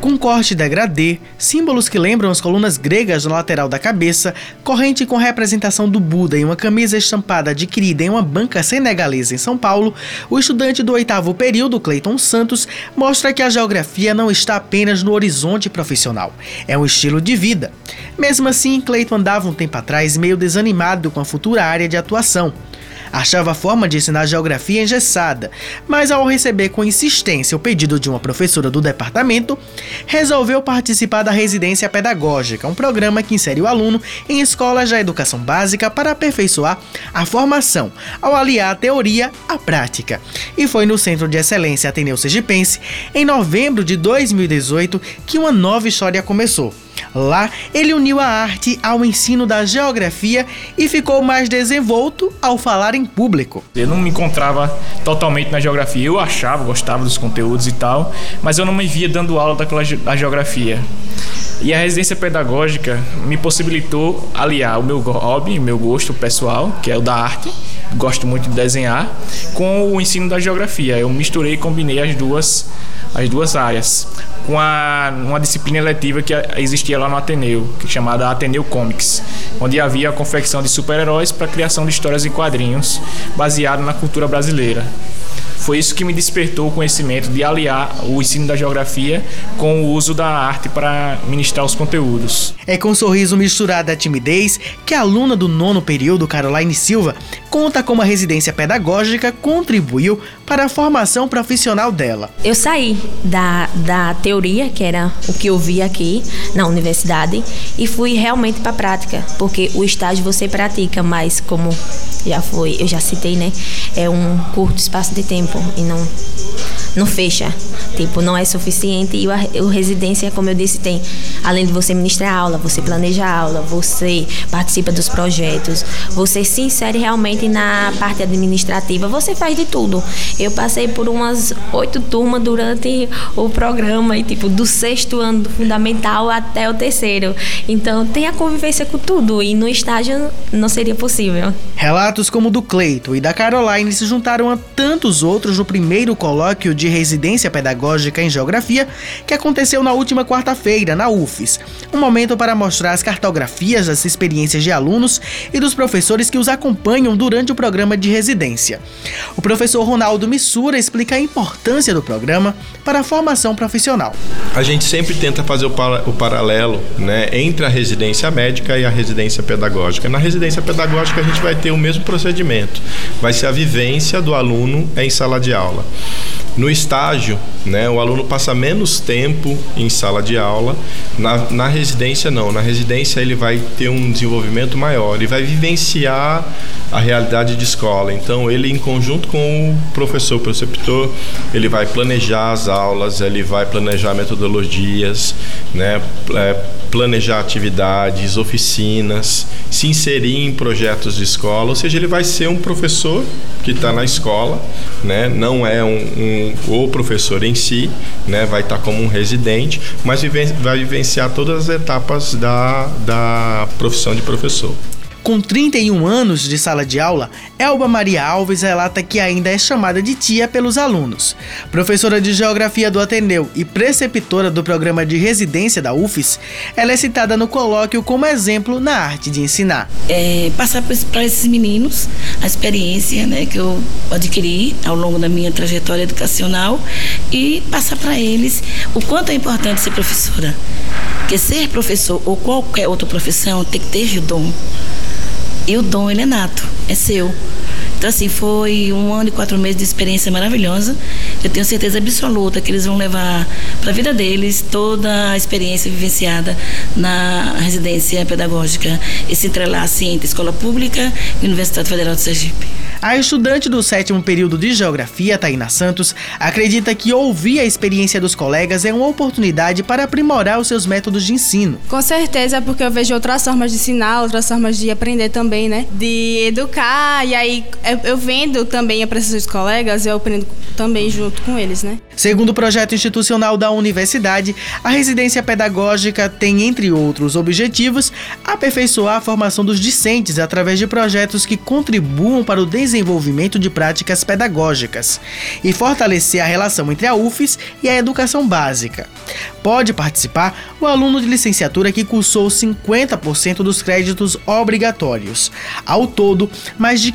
com corte degradê, símbolos que lembram as colunas gregas na lateral da cabeça, corrente com representação do Buda em uma camisa estampada adquirida em uma banca senegalesa em São Paulo, o estudante do oitavo período, Cleiton Santos, mostra que a geografia não está apenas no horizonte profissional, é um estilo de vida. Mesmo assim, Cleiton andava um tempo atrás meio desanimado com a futura área de atuação. Achava a forma de ensinar geografia engessada, mas ao receber com insistência o pedido de uma professora do departamento, resolveu participar da residência pedagógica, um programa que insere o aluno em escolas da educação básica para aperfeiçoar a formação, ao aliar a teoria à prática. E foi no Centro de Excelência Ateneu Sergipense, em novembro de 2018, que uma nova história começou. Lá, ele uniu a arte ao ensino da geografia e ficou mais desenvolto ao falar em público. Eu não me encontrava totalmente na geografia. Eu achava, gostava dos conteúdos e tal, mas eu não me via dando aula daquela, da geografia. E a residência pedagógica me possibilitou aliar o meu hobby, meu gosto pessoal, que é o da arte, gosto muito de desenhar, com o ensino da geografia. Eu misturei e combinei as duas, as duas áreas com a, uma disciplina eletiva que existia lá no Ateneu, é chamada Ateneu Comics, onde havia a confecção de super-heróis para a criação de histórias em quadrinhos baseado na cultura brasileira. Foi isso que me despertou o conhecimento de aliar o ensino da geografia com o uso da arte para ministrar os conteúdos. É com um sorriso misturado à timidez que a aluna do nono período, Caroline Silva, conta como a residência pedagógica contribuiu para a formação profissional dela. Eu saí da, da teoria, que era o que eu vi aqui na universidade, e fui realmente para a prática, porque o estágio você pratica, mas como já foi, eu já citei, né? É um curto espaço de tempo e não não fecha. Tipo, não é suficiente. E o, o residência, como eu disse, tem, além de você ministrar aula, você planeja aula, você participa dos projetos, você se insere realmente na parte administrativa, você faz de tudo. Eu passei por umas oito turmas durante o programa, e tipo, do sexto ano do fundamental até o terceiro. Então tem a convivência com tudo, e no estágio não seria possível. Relatos como o do Cleito e da Caroline se juntaram a tantos outros no primeiro colóquio de residência pedagógica em geografia que aconteceu na última quarta-feira na UFES. Um momento para mostrar as cartografias das experiências de alunos e dos professores que os acompanham durante o programa de residência. O professor Ronaldo Missura explica a importância do programa para a formação profissional. A gente sempre tenta fazer o, o paralelo né, entre a residência médica e a residência pedagógica. Na residência pedagógica a gente vai ter o mesmo procedimento, vai ser a vivência do aluno em sala de aula. No estágio, né, o aluno passa menos tempo em sala de aula. Na, na residência, não. Na residência, ele vai ter um desenvolvimento maior. Ele vai vivenciar a realidade de escola. Então, ele, em conjunto com o professor preceptor, ele vai planejar as aulas, ele vai planejar metodologias, né, é, planejar atividades, oficinas, se inserir em projetos de escola. Ou seja, ele vai ser um professor que está na escola, né, não é um, um o professor em si, né, vai estar como um residente, mas vai vivenciar todas as etapas da, da profissão de professor. Com 31 anos de sala de aula, Elba Maria Alves relata que ainda é chamada de tia pelos alunos. Professora de Geografia do Ateneu e preceptora do programa de residência da UFES, ela é citada no colóquio como exemplo na arte de ensinar. É, passar para esses meninos a experiência né, que eu adquiri ao longo da minha trajetória educacional e passar para eles o quanto é importante ser professora. Porque ser professor ou qualquer outra profissão tem que ter o dom. E o dom, ele é nato, é seu. Então, assim, foi um ano e quatro meses de experiência maravilhosa. Eu tenho certeza absoluta que eles vão levar para a vida deles toda a experiência vivenciada na residência pedagógica, esse entrelace entre escola pública e Universidade Federal de Sergipe. A estudante do sétimo período de Geografia, Taina Santos, acredita que ouvir a experiência dos colegas é uma oportunidade para aprimorar os seus métodos de ensino. Com certeza, porque eu vejo outras formas de ensinar, outras formas de aprender também, né? De educar, e aí eu vendo também a prestação dos colegas, eu aprendo também junto com eles, né? Segundo o projeto institucional da universidade, a residência pedagógica tem, entre outros objetivos, aperfeiçoar a formação dos discentes através de projetos que contribuam para o desenvolvimento de práticas pedagógicas e fortalecer a relação entre a UFES e a educação básica. Pode participar o aluno de licenciatura que cursou 50% dos créditos obrigatórios. Ao todo, mais de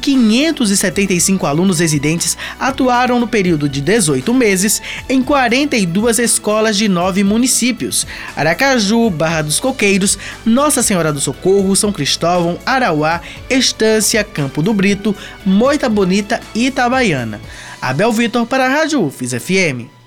575 alunos residentes atuaram no período de 18 meses em 42 escolas de nove municípios: Aracaju, Barra dos Coqueiros, Nossa Senhora do Socorro, São Cristóvão, Arauá, Estância, Campo do Brito, Moita Bonita e Itabaiana. Abel Vitor para a Rádio UFES FM.